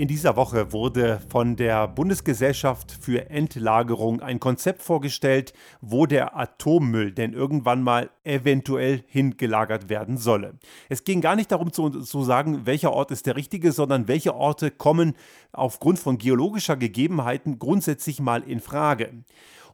In dieser Woche wurde von der Bundesgesellschaft für Endlagerung ein Konzept vorgestellt, wo der Atommüll denn irgendwann mal eventuell hingelagert werden solle. Es ging gar nicht darum zu, zu sagen, welcher Ort ist der richtige, sondern welche Orte kommen aufgrund von geologischer Gegebenheiten grundsätzlich mal in Frage.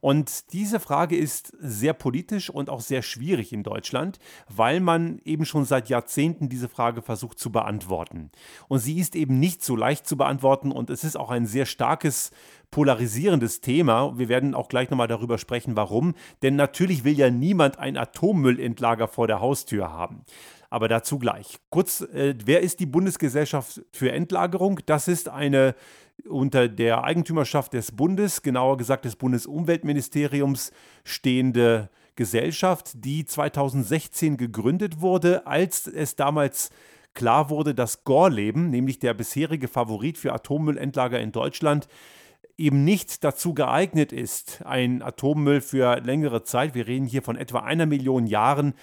Und diese Frage ist sehr politisch und auch sehr schwierig in Deutschland, weil man eben schon seit Jahrzehnten diese Frage versucht zu beantworten. Und sie ist eben nicht so leicht zu beantworten und es ist auch ein sehr starkes polarisierendes Thema. Wir werden auch gleich nochmal darüber sprechen, warum. Denn natürlich will ja niemand ein Atommüllendlager vor der Haustür haben. Aber dazu gleich. Kurz, äh, wer ist die Bundesgesellschaft für Endlagerung? Das ist eine unter der Eigentümerschaft des Bundes, genauer gesagt des Bundesumweltministeriums, stehende Gesellschaft, die 2016 gegründet wurde, als es damals klar wurde, dass Gorleben, nämlich der bisherige Favorit für Atommüllendlager in Deutschland, eben nicht dazu geeignet ist, ein Atommüll für längere Zeit, wir reden hier von etwa einer Million Jahren,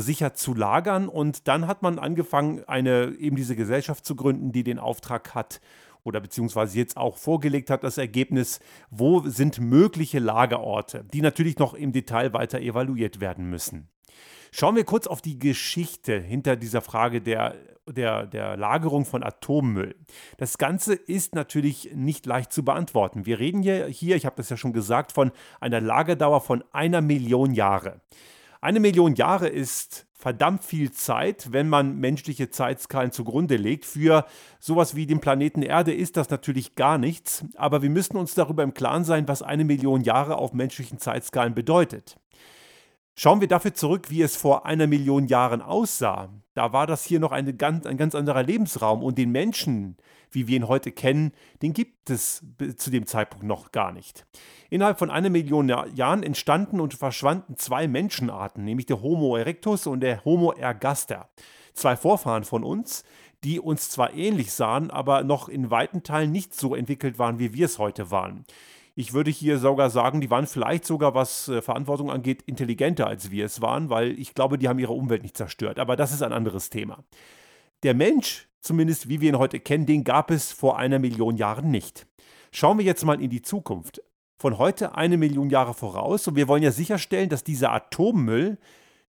sicher zu lagern. Und dann hat man angefangen, eine eben diese Gesellschaft zu gründen, die den Auftrag hat, oder beziehungsweise jetzt auch vorgelegt hat, das Ergebnis, wo sind mögliche Lagerorte, die natürlich noch im Detail weiter evaluiert werden müssen. Schauen wir kurz auf die Geschichte hinter dieser Frage der, der, der Lagerung von Atommüll. Das Ganze ist natürlich nicht leicht zu beantworten. Wir reden hier, hier ich habe das ja schon gesagt, von einer Lagerdauer von einer Million Jahre. Eine Million Jahre ist verdammt viel Zeit, wenn man menschliche Zeitskalen zugrunde legt. Für sowas wie den Planeten Erde ist das natürlich gar nichts, aber wir müssen uns darüber im Klaren sein, was eine Million Jahre auf menschlichen Zeitskalen bedeutet. Schauen wir dafür zurück, wie es vor einer Million Jahren aussah. Da war das hier noch eine ganz, ein ganz anderer Lebensraum und den Menschen, wie wir ihn heute kennen, den gibt es zu dem Zeitpunkt noch gar nicht. Innerhalb von einer Million Jahren entstanden und verschwanden zwei Menschenarten, nämlich der Homo erectus und der Homo ergaster. Zwei Vorfahren von uns, die uns zwar ähnlich sahen, aber noch in weiten Teilen nicht so entwickelt waren, wie wir es heute waren. Ich würde hier sogar sagen, die waren vielleicht sogar, was äh, Verantwortung angeht, intelligenter als wir es waren, weil ich glaube, die haben ihre Umwelt nicht zerstört. Aber das ist ein anderes Thema. Der Mensch, zumindest wie wir ihn heute kennen, den gab es vor einer Million Jahren nicht. Schauen wir jetzt mal in die Zukunft. Von heute eine Million Jahre voraus und wir wollen ja sicherstellen, dass dieser Atommüll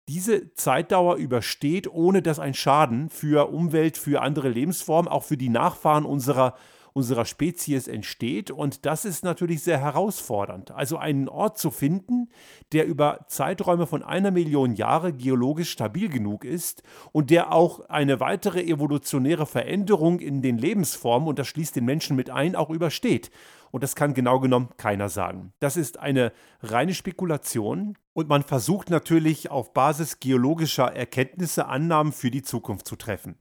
diese Zeitdauer übersteht, ohne dass ein Schaden für Umwelt, für andere Lebensformen, auch für die Nachfahren unserer unserer Spezies entsteht. Und das ist natürlich sehr herausfordernd. Also einen Ort zu finden, der über Zeiträume von einer Million Jahre geologisch stabil genug ist und der auch eine weitere evolutionäre Veränderung in den Lebensformen, und das schließt den Menschen mit ein, auch übersteht. Und das kann genau genommen keiner sagen. Das ist eine reine Spekulation. Und man versucht natürlich auf Basis geologischer Erkenntnisse Annahmen für die Zukunft zu treffen.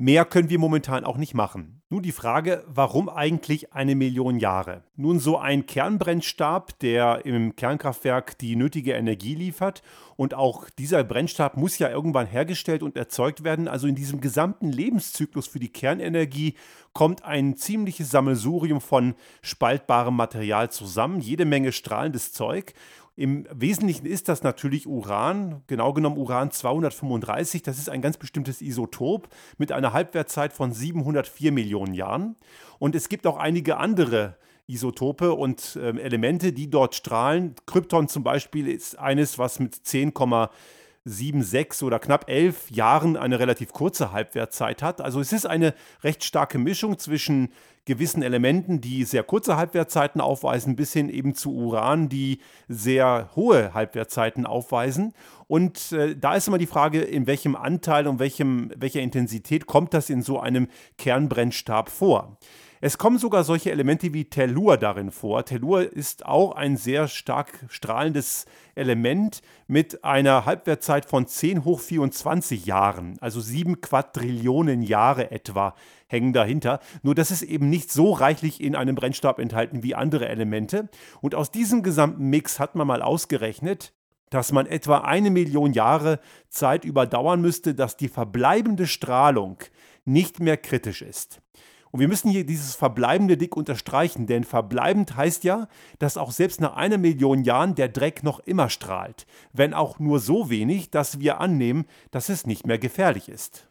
Mehr können wir momentan auch nicht machen. Nun die Frage, warum eigentlich eine Million Jahre? Nun so ein Kernbrennstab, der im Kernkraftwerk die nötige Energie liefert und auch dieser Brennstab muss ja irgendwann hergestellt und erzeugt werden. Also in diesem gesamten Lebenszyklus für die Kernenergie kommt ein ziemliches Sammelsurium von spaltbarem Material zusammen, jede Menge strahlendes Zeug im Wesentlichen ist das natürlich Uran, genau genommen Uran 235. Das ist ein ganz bestimmtes Isotop mit einer Halbwertzeit von 704 Millionen Jahren. Und es gibt auch einige andere Isotope und äh, Elemente, die dort strahlen. Krypton zum Beispiel ist eines, was mit 10,76 oder knapp 11 Jahren eine relativ kurze Halbwertzeit hat. Also es ist eine recht starke Mischung zwischen gewissen Elementen, die sehr kurze Halbwertzeiten aufweisen, bis hin eben zu Uran, die sehr hohe Halbwertzeiten aufweisen. Und äh, da ist immer die Frage, in welchem Anteil und welchem, welcher Intensität kommt das in so einem Kernbrennstab vor. Es kommen sogar solche Elemente wie Tellur darin vor. Tellur ist auch ein sehr stark strahlendes Element mit einer Halbwertzeit von 10 hoch 24 Jahren, also 7 Quadrillionen Jahre etwa hängen dahinter. Nur das ist eben nicht so reichlich in einem Brennstab enthalten wie andere Elemente. Und aus diesem gesamten Mix hat man mal ausgerechnet, dass man etwa eine Million Jahre Zeit überdauern müsste, dass die verbleibende Strahlung nicht mehr kritisch ist. Und wir müssen hier dieses verbleibende dick unterstreichen, denn verbleibend heißt ja, dass auch selbst nach einer Million Jahren der Dreck noch immer strahlt, wenn auch nur so wenig, dass wir annehmen, dass es nicht mehr gefährlich ist.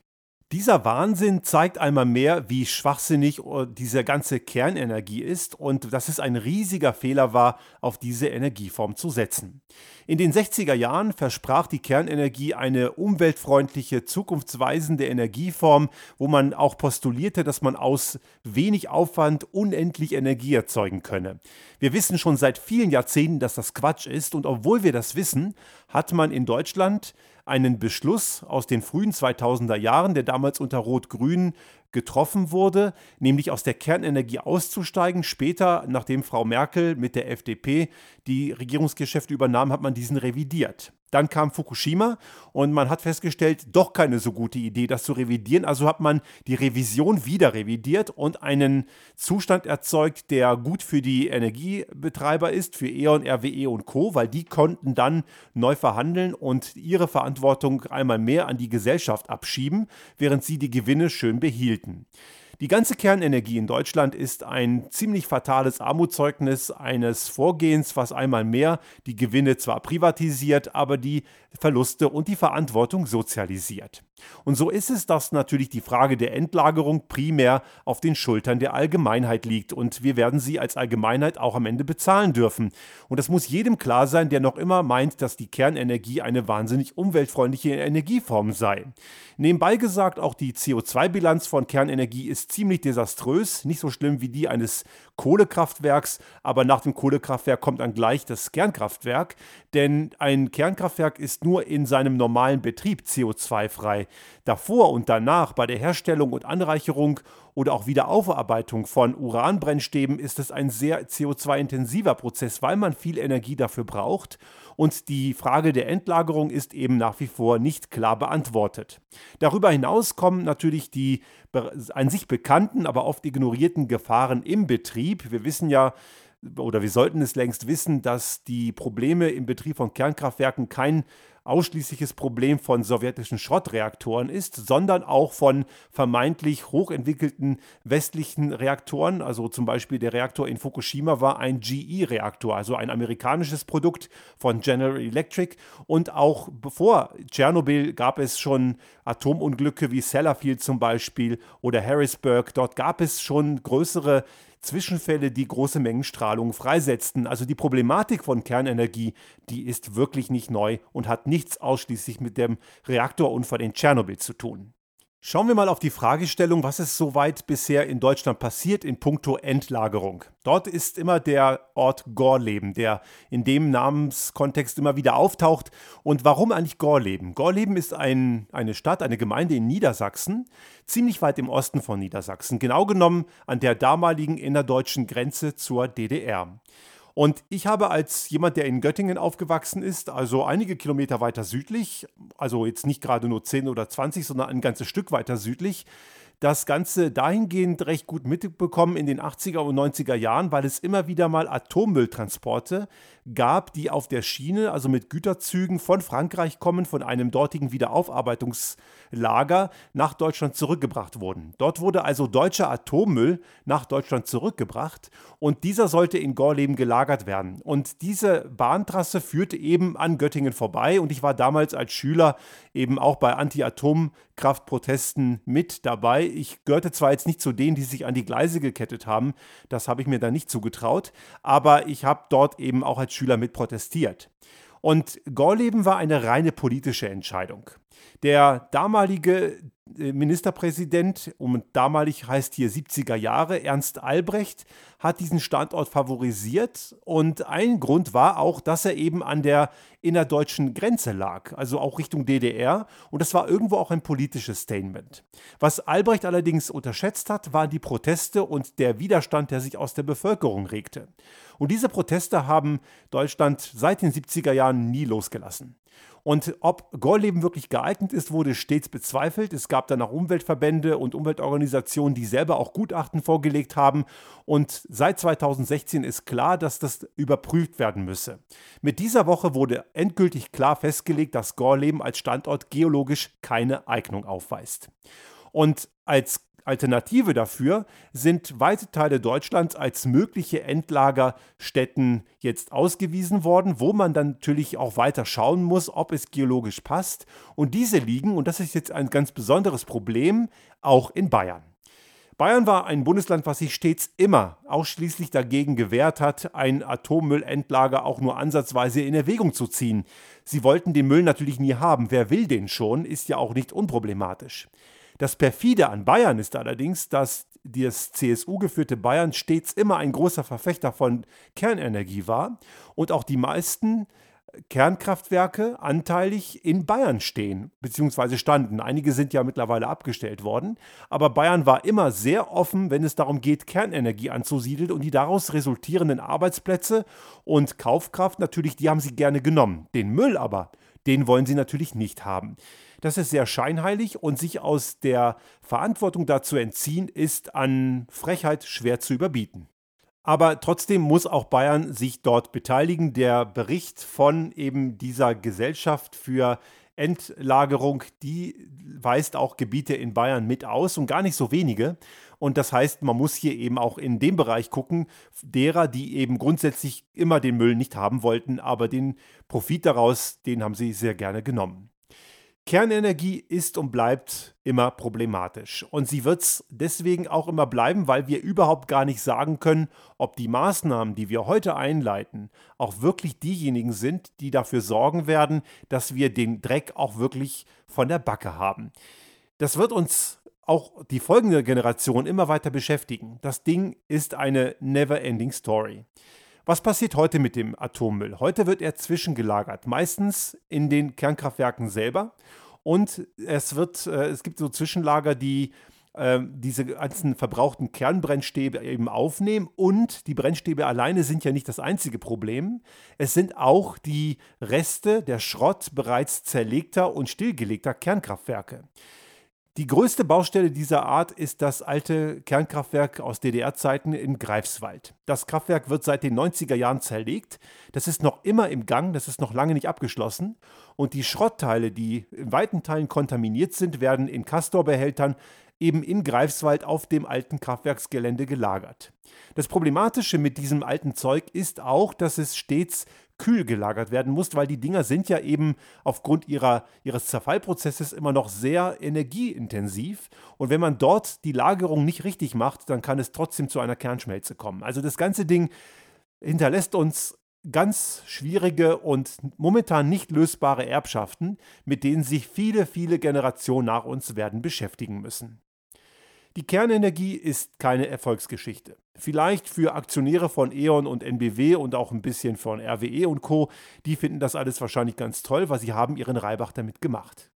Dieser Wahnsinn zeigt einmal mehr, wie schwachsinnig äh, diese ganze Kernenergie ist und dass es ein riesiger Fehler war, auf diese Energieform zu setzen. In den 60er Jahren versprach die Kernenergie eine umweltfreundliche, zukunftsweisende Energieform, wo man auch postulierte, dass man aus wenig Aufwand unendlich Energie erzeugen könne. Wir wissen schon seit vielen Jahrzehnten, dass das Quatsch ist und obwohl wir das wissen, hat man in Deutschland einen Beschluss aus den frühen 2000er Jahren, der damals unter Rot-Grün getroffen wurde, nämlich aus der Kernenergie auszusteigen. Später, nachdem Frau Merkel mit der FDP die Regierungsgeschäfte übernahm, hat man diesen revidiert. Dann kam Fukushima und man hat festgestellt, doch keine so gute Idee, das zu revidieren. Also hat man die Revision wieder revidiert und einen Zustand erzeugt, der gut für die Energiebetreiber ist, für E.ON, RWE und Co., weil die konnten dann neu verhandeln und ihre Verantwortung einmal mehr an die Gesellschaft abschieben, während sie die Gewinne schön behielten. Die ganze Kernenergie in Deutschland ist ein ziemlich fatales Armutszeugnis eines Vorgehens, was einmal mehr die Gewinne zwar privatisiert, aber die Verluste und die Verantwortung sozialisiert. Und so ist es, dass natürlich die Frage der Endlagerung primär auf den Schultern der Allgemeinheit liegt und wir werden sie als Allgemeinheit auch am Ende bezahlen dürfen. Und das muss jedem klar sein, der noch immer meint, dass die Kernenergie eine wahnsinnig umweltfreundliche Energieform sei. Nebenbei gesagt, auch die CO2-Bilanz von Kernenergie ist ziemlich desaströs, nicht so schlimm wie die eines Kohlekraftwerks, aber nach dem Kohlekraftwerk kommt dann gleich das Kernkraftwerk, denn ein Kernkraftwerk ist nur in seinem normalen Betrieb CO2-frei. Davor und danach bei der Herstellung und Anreicherung oder auch Wiederaufarbeitung von Uranbrennstäben ist es ein sehr CO2-intensiver Prozess, weil man viel Energie dafür braucht und die Frage der Endlagerung ist eben nach wie vor nicht klar beantwortet. Darüber hinaus kommen natürlich die an sich bekannten, aber oft ignorierten Gefahren im Betrieb. Wir wissen ja, oder wir sollten es längst wissen, dass die Probleme im Betrieb von Kernkraftwerken kein ausschließliches Problem von sowjetischen Schrottreaktoren ist, sondern auch von vermeintlich hochentwickelten westlichen Reaktoren. Also zum Beispiel der Reaktor in Fukushima war ein GE-Reaktor, also ein amerikanisches Produkt von General Electric. Und auch bevor Tschernobyl gab es schon Atomunglücke wie Sellafield zum Beispiel oder Harrisburg. Dort gab es schon größere Zwischenfälle, die große Mengen Strahlung freisetzten. Also die Problematik von Kernenergie, die ist wirklich nicht neu und hat nichts ausschließlich mit dem Reaktorunfall in Tschernobyl zu tun. Schauen wir mal auf die Fragestellung, was ist soweit bisher in Deutschland passiert in puncto Endlagerung. Dort ist immer der Ort Gorleben, der in dem Namenskontext immer wieder auftaucht. Und warum eigentlich Gorleben? Gorleben ist ein, eine Stadt, eine Gemeinde in Niedersachsen, ziemlich weit im Osten von Niedersachsen, genau genommen an der damaligen innerdeutschen Grenze zur DDR. Und ich habe als jemand, der in Göttingen aufgewachsen ist, also einige Kilometer weiter südlich, also jetzt nicht gerade nur 10 oder 20, sondern ein ganzes Stück weiter südlich, das Ganze dahingehend recht gut mitbekommen in den 80er und 90er Jahren, weil es immer wieder mal Atommülltransporte gab, die auf der Schiene, also mit Güterzügen von Frankreich kommen, von einem dortigen Wiederaufarbeitungslager nach Deutschland zurückgebracht wurden. Dort wurde also deutscher Atommüll nach Deutschland zurückgebracht und dieser sollte in Gorleben gelagert werden. Und diese Bahntrasse führte eben an Göttingen vorbei und ich war damals als Schüler eben auch bei Anti-Atomkraftprotesten mit dabei. Ich gehörte zwar jetzt nicht zu denen, die sich an die Gleise gekettet haben, das habe ich mir da nicht zugetraut, aber ich habe dort eben auch als Schüler mit protestiert. Und Gorleben war eine reine politische Entscheidung. Der damalige äh, Ministerpräsident, und damalig heißt hier 70er Jahre, Ernst Albrecht, hat diesen Standort favorisiert. Und ein Grund war auch, dass er eben an der innerdeutschen Grenze lag, also auch Richtung DDR. Und das war irgendwo auch ein politisches Statement. Was Albrecht allerdings unterschätzt hat, waren die Proteste und der Widerstand, der sich aus der Bevölkerung regte. Und diese Proteste haben Deutschland seit den 70er Jahren nie losgelassen. Und ob Gorleben wirklich geeignet ist, wurde stets bezweifelt. Es gab dann auch Umweltverbände und Umweltorganisationen, die selber auch Gutachten vorgelegt haben. Und seit 2016 ist klar, dass das überprüft werden müsse. Mit dieser Woche wurde endgültig klar festgelegt, dass Gorleben als Standort geologisch keine Eignung aufweist. Und als Alternative dafür sind weite Teile Deutschlands als mögliche Endlagerstätten jetzt ausgewiesen worden, wo man dann natürlich auch weiter schauen muss, ob es geologisch passt. Und diese liegen, und das ist jetzt ein ganz besonderes Problem, auch in Bayern. Bayern war ein Bundesland, was sich stets immer ausschließlich dagegen gewehrt hat, ein Atommüllendlager auch nur ansatzweise in Erwägung zu ziehen. Sie wollten den Müll natürlich nie haben. Wer will den schon, ist ja auch nicht unproblematisch. Das perfide an Bayern ist allerdings, dass das CSU-geführte Bayern stets immer ein großer Verfechter von Kernenergie war und auch die meisten Kernkraftwerke anteilig in Bayern stehen bzw. standen. Einige sind ja mittlerweile abgestellt worden, aber Bayern war immer sehr offen, wenn es darum geht, Kernenergie anzusiedeln und die daraus resultierenden Arbeitsplätze und Kaufkraft natürlich, die haben sie gerne genommen. Den Müll aber, den wollen sie natürlich nicht haben. Das ist sehr scheinheilig und sich aus der Verantwortung dazu entziehen, ist an Frechheit schwer zu überbieten. Aber trotzdem muss auch Bayern sich dort beteiligen. Der Bericht von eben dieser Gesellschaft für Endlagerung, die weist auch Gebiete in Bayern mit aus und gar nicht so wenige. Und das heißt, man muss hier eben auch in dem Bereich gucken, derer, die eben grundsätzlich immer den Müll nicht haben wollten, aber den Profit daraus, den haben sie sehr gerne genommen. Kernenergie ist und bleibt immer problematisch. Und sie wird es deswegen auch immer bleiben, weil wir überhaupt gar nicht sagen können, ob die Maßnahmen, die wir heute einleiten, auch wirklich diejenigen sind, die dafür sorgen werden, dass wir den Dreck auch wirklich von der Backe haben. Das wird uns auch die folgende Generation immer weiter beschäftigen. Das Ding ist eine never-ending Story. Was passiert heute mit dem Atommüll? Heute wird er zwischengelagert, meistens in den Kernkraftwerken selber. Und es wird, äh, es gibt so Zwischenlager, die äh, diese ganzen verbrauchten Kernbrennstäbe eben aufnehmen. Und die Brennstäbe alleine sind ja nicht das einzige Problem. Es sind auch die Reste, der Schrott bereits zerlegter und stillgelegter Kernkraftwerke. Die größte Baustelle dieser Art ist das alte Kernkraftwerk aus DDR-Zeiten in Greifswald. Das Kraftwerk wird seit den 90er Jahren zerlegt. Das ist noch immer im Gang, das ist noch lange nicht abgeschlossen. Und die Schrottteile, die in weiten Teilen kontaminiert sind, werden in Castor-Behältern eben in Greifswald auf dem alten Kraftwerksgelände gelagert. Das Problematische mit diesem alten Zeug ist auch, dass es stets kühl gelagert werden muss, weil die Dinger sind ja eben aufgrund ihrer, ihres Zerfallprozesses immer noch sehr energieintensiv. Und wenn man dort die Lagerung nicht richtig macht, dann kann es trotzdem zu einer Kernschmelze kommen. Also das ganze Ding hinterlässt uns ganz schwierige und momentan nicht lösbare Erbschaften, mit denen sich viele, viele Generationen nach uns werden beschäftigen müssen. Die Kernenergie ist keine Erfolgsgeschichte. Vielleicht für Aktionäre von E.ON und NBW und auch ein bisschen von RWE und Co., die finden das alles wahrscheinlich ganz toll, weil sie haben ihren Reibach damit gemacht.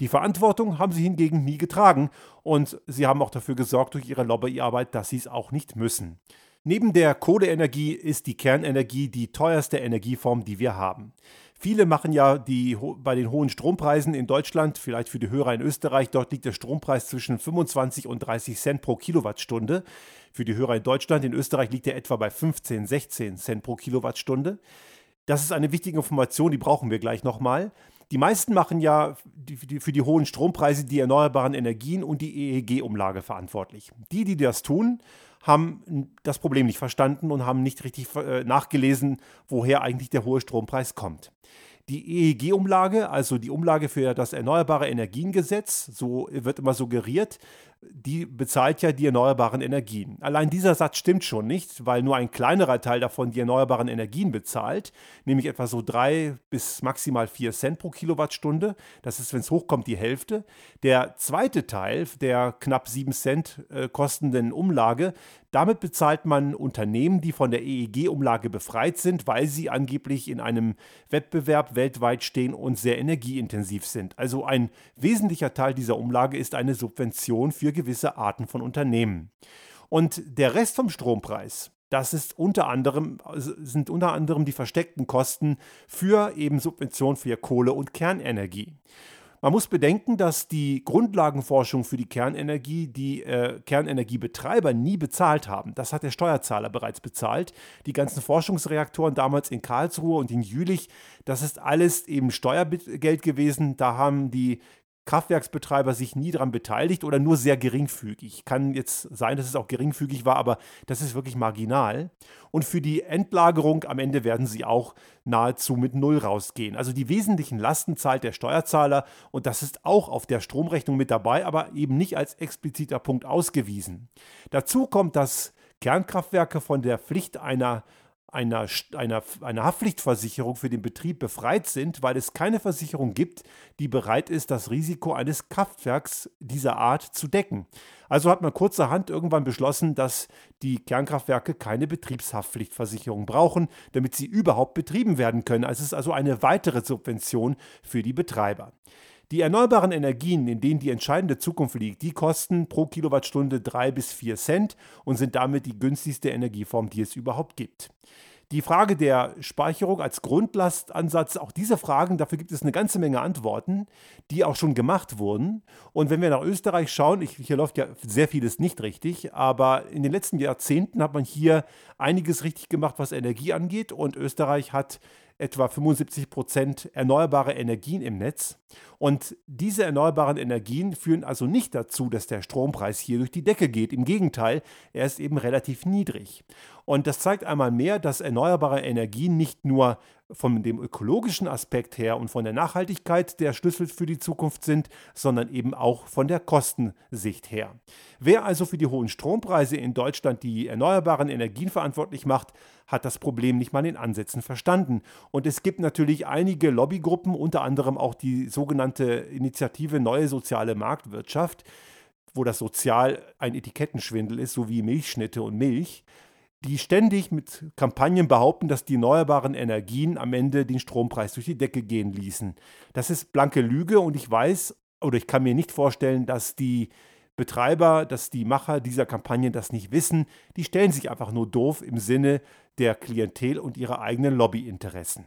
Die Verantwortung haben sie hingegen nie getragen und sie haben auch dafür gesorgt durch ihre Lobbyarbeit, dass sie es auch nicht müssen. Neben der Kohleenergie ist die Kernenergie die teuerste Energieform, die wir haben. Viele machen ja die, bei den hohen Strompreisen in Deutschland, vielleicht für die Hörer in Österreich, dort liegt der Strompreis zwischen 25 und 30 Cent pro Kilowattstunde. Für die Hörer in Deutschland, in Österreich liegt er etwa bei 15, 16 Cent pro Kilowattstunde. Das ist eine wichtige Information, die brauchen wir gleich nochmal. Die meisten machen ja für die hohen Strompreise die erneuerbaren Energien und die EEG-Umlage verantwortlich. Die, die das tun, haben das Problem nicht verstanden und haben nicht richtig äh, nachgelesen, woher eigentlich der hohe Strompreis kommt. Die EEG-Umlage, also die Umlage für das Erneuerbare Energiengesetz, so wird immer suggeriert, die bezahlt ja die erneuerbaren Energien. Allein dieser Satz stimmt schon nicht, weil nur ein kleinerer Teil davon die erneuerbaren Energien bezahlt, nämlich etwa so drei bis maximal vier Cent pro Kilowattstunde. Das ist, wenn es hochkommt, die Hälfte. Der zweite Teil der knapp sieben Cent äh, kostenden Umlage, damit bezahlt man Unternehmen, die von der EEG-Umlage befreit sind, weil sie angeblich in einem Wettbewerb weltweit stehen und sehr energieintensiv sind. Also ein wesentlicher Teil dieser Umlage ist eine Subvention für gewisse Arten von Unternehmen. Und der Rest vom Strompreis, das ist unter anderem, sind unter anderem die versteckten Kosten für eben Subventionen für Kohle- und Kernenergie. Man muss bedenken, dass die Grundlagenforschung für die Kernenergie die äh, Kernenergiebetreiber nie bezahlt haben. Das hat der Steuerzahler bereits bezahlt. Die ganzen Forschungsreaktoren damals in Karlsruhe und in Jülich, das ist alles eben Steuergeld gewesen. Da haben die Kraftwerksbetreiber sich nie daran beteiligt oder nur sehr geringfügig. Kann jetzt sein, dass es auch geringfügig war, aber das ist wirklich marginal. Und für die Endlagerung am Ende werden sie auch nahezu mit Null rausgehen. Also die wesentlichen Lasten zahlt der Steuerzahler und das ist auch auf der Stromrechnung mit dabei, aber eben nicht als expliziter Punkt ausgewiesen. Dazu kommt, dass Kernkraftwerke von der Pflicht einer einer, einer, einer Haftpflichtversicherung für den Betrieb befreit sind, weil es keine Versicherung gibt, die bereit ist, das Risiko eines Kraftwerks dieser Art zu decken. Also hat man kurzerhand irgendwann beschlossen, dass die Kernkraftwerke keine Betriebshaftpflichtversicherung brauchen, damit sie überhaupt betrieben werden können. Also es ist also eine weitere Subvention für die Betreiber. Die erneuerbaren Energien, in denen die entscheidende Zukunft liegt, die kosten pro Kilowattstunde 3 bis 4 Cent und sind damit die günstigste Energieform, die es überhaupt gibt. Die Frage der Speicherung als Grundlastansatz, auch diese Fragen, dafür gibt es eine ganze Menge Antworten, die auch schon gemacht wurden. Und wenn wir nach Österreich schauen, ich, hier läuft ja sehr vieles nicht richtig, aber in den letzten Jahrzehnten hat man hier einiges richtig gemacht, was Energie angeht. Und Österreich hat etwa 75 Prozent erneuerbare Energien im Netz. Und diese erneuerbaren Energien führen also nicht dazu, dass der Strompreis hier durch die Decke geht. Im Gegenteil, er ist eben relativ niedrig. Und das zeigt einmal mehr, dass erneuerbare Energien nicht nur von dem ökologischen Aspekt her und von der Nachhaltigkeit der Schlüssel für die Zukunft sind, sondern eben auch von der Kostensicht her. Wer also für die hohen Strompreise in Deutschland die erneuerbaren Energien verantwortlich macht, hat das Problem nicht mal in Ansätzen verstanden. Und es gibt natürlich einige Lobbygruppen, unter anderem auch die sogenannte Initiative Neue Soziale Marktwirtschaft, wo das Sozial ein Etikettenschwindel ist, so wie Milchschnitte und Milch die ständig mit Kampagnen behaupten, dass die erneuerbaren Energien am Ende den Strompreis durch die Decke gehen ließen. Das ist blanke Lüge und ich weiß oder ich kann mir nicht vorstellen, dass die Betreiber, dass die Macher dieser Kampagnen das nicht wissen. Die stellen sich einfach nur doof im Sinne der Klientel und ihrer eigenen Lobbyinteressen.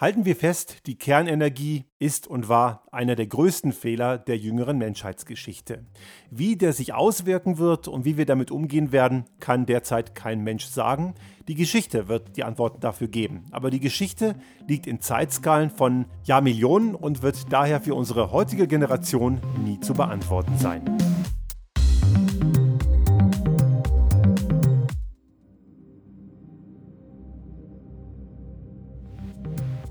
Halten wir fest, die Kernenergie ist und war einer der größten Fehler der jüngeren Menschheitsgeschichte. Wie der sich auswirken wird und wie wir damit umgehen werden, kann derzeit kein Mensch sagen. Die Geschichte wird die Antworten dafür geben. Aber die Geschichte liegt in Zeitskalen von Jahrmillionen und wird daher für unsere heutige Generation nie zu beantworten sein.